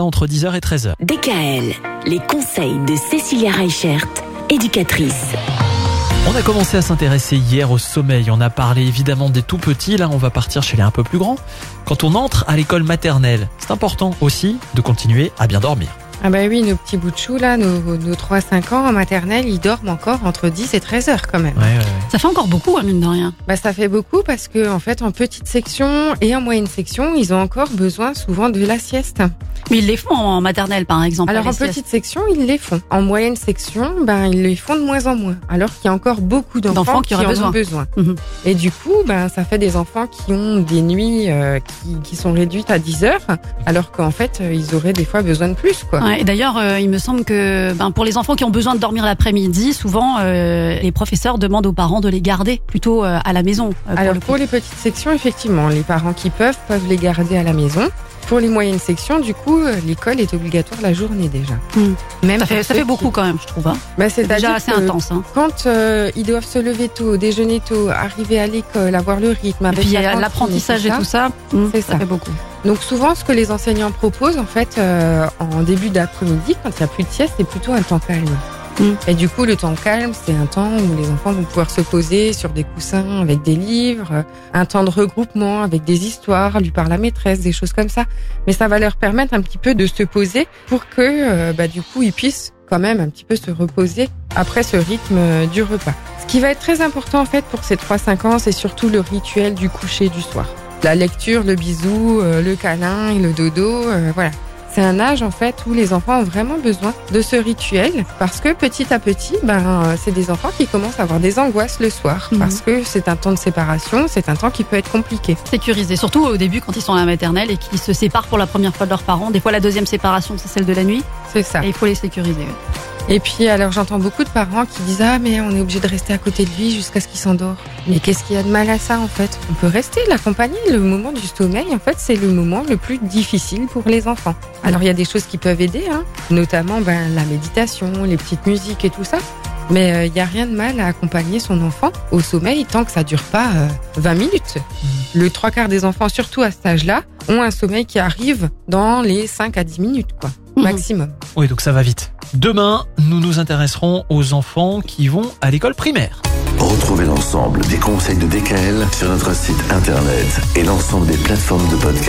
matin entre 10h et 13h. DKL, les conseils de Cécilia Reichert, éducatrice. On a commencé à s'intéresser hier au sommeil. On a parlé évidemment des tout petits. Là, on va partir chez les un peu plus grands. Quand on entre à l'école maternelle, c'est important aussi de continuer à bien dormir. Ah bah oui, nos petits bouts de chou là, nos, nos 3-5 ans en maternelle, ils dorment encore entre 10 et 13 heures quand même. Ouais, ouais, ouais. Ça fait encore beaucoup, hein, mine de rien. Bah ça fait beaucoup parce que en fait en petite section et en moyenne section, ils ont encore besoin souvent de la sieste. Mais ils les font en maternelle, par exemple. Alors en siestes. petite section, ils les font. En moyenne section, ben ils les font de moins en moins. Alors qu'il y a encore beaucoup d'enfants qui, en besoin. ont besoin. Mhm. Et du coup, ben ça fait des enfants qui ont des nuits euh, qui, qui sont réduites à 10 heures, alors qu'en fait euh, ils auraient des fois besoin de plus quoi. Ouais, et D'ailleurs, euh, il me semble que ben, pour les enfants qui ont besoin de dormir l'après-midi, souvent euh, les professeurs demandent aux parents de les garder plutôt euh, à la maison. pour Alors le pour les petites sections, effectivement, les parents qui peuvent peuvent les garder à la maison. Pour les moyennes sections, du coup, euh, l'école est obligatoire la journée déjà. Même ça fait, ça beaucoup qui- quand même, je trouve. Hein. Bah, C'est déjà assez intense. Hein. Quand euh, ils doivent se lever tôt, déjeuner tôt, arriver à l'école, avoir le rythme Et avec puis il y la a cantine l'apprentissage et ça. tout ça, hmm, C'est ça ça. fait beaucoup. Donc souvent, ce que les enseignants proposent, en fait, euh, en début d'après-midi, quand il n'y a plus de sieste, c'est plutôt un temps calme. Mm. Et du coup, le temps calme, c'est un temps où les enfants vont pouvoir se poser sur des coussins avec des livres, euh, un temps de regroupement avec des histoires, lui par la maîtresse, des choses comme ça. Mais ça va leur permettre un petit peu de se poser pour que, euh, bah, du coup, ils puissent quand même un petit peu se reposer après ce rythme euh, du repas. Ce qui va être très important, en fait, pour ces 3-5 ans, c'est surtout le rituel du coucher du soir. La lecture, le bisou, le câlin et le dodo, voilà. C'est un âge en fait où les enfants ont vraiment besoin de ce rituel parce que petit à petit, ben euh, c'est des enfants qui commencent à avoir des angoisses le soir Mhm. parce que c'est un temps de séparation, c'est un temps qui peut être compliqué. Sécurisé, surtout au début quand ils sont à la maternelle et qu'ils se séparent pour la première fois de leurs parents. Des fois, la deuxième séparation, c'est celle de la nuit. C'est ça. Et il faut les sécuriser. Et puis alors j'entends beaucoup de parents qui disent ah mais on est obligé de rester à côté de lui jusqu'à ce qu'il s'endort. Mais qu'est-ce qu'il y a de mal à ça en fait? On peut rester l'accompagner. Le moment du sommeil en fait c'est le moment le plus difficile pour les enfants. Alors il y a des choses qui peuvent aider, hein, notamment ben, la méditation, les petites musiques et tout ça. Mais euh, il n'y a rien de mal à accompagner son enfant au sommeil tant que ça dure pas euh, 20 minutes. Le trois quarts des enfants, surtout à cet âge-là, ont un sommeil qui arrive dans les 5 à 10 minutes, quoi. Maximum. Oui, donc ça va vite. Demain, nous nous intéresserons aux enfants qui vont à l'école primaire. Retrouvez l'ensemble des conseils de DKL sur notre site internet et l'ensemble des plateformes de podcast.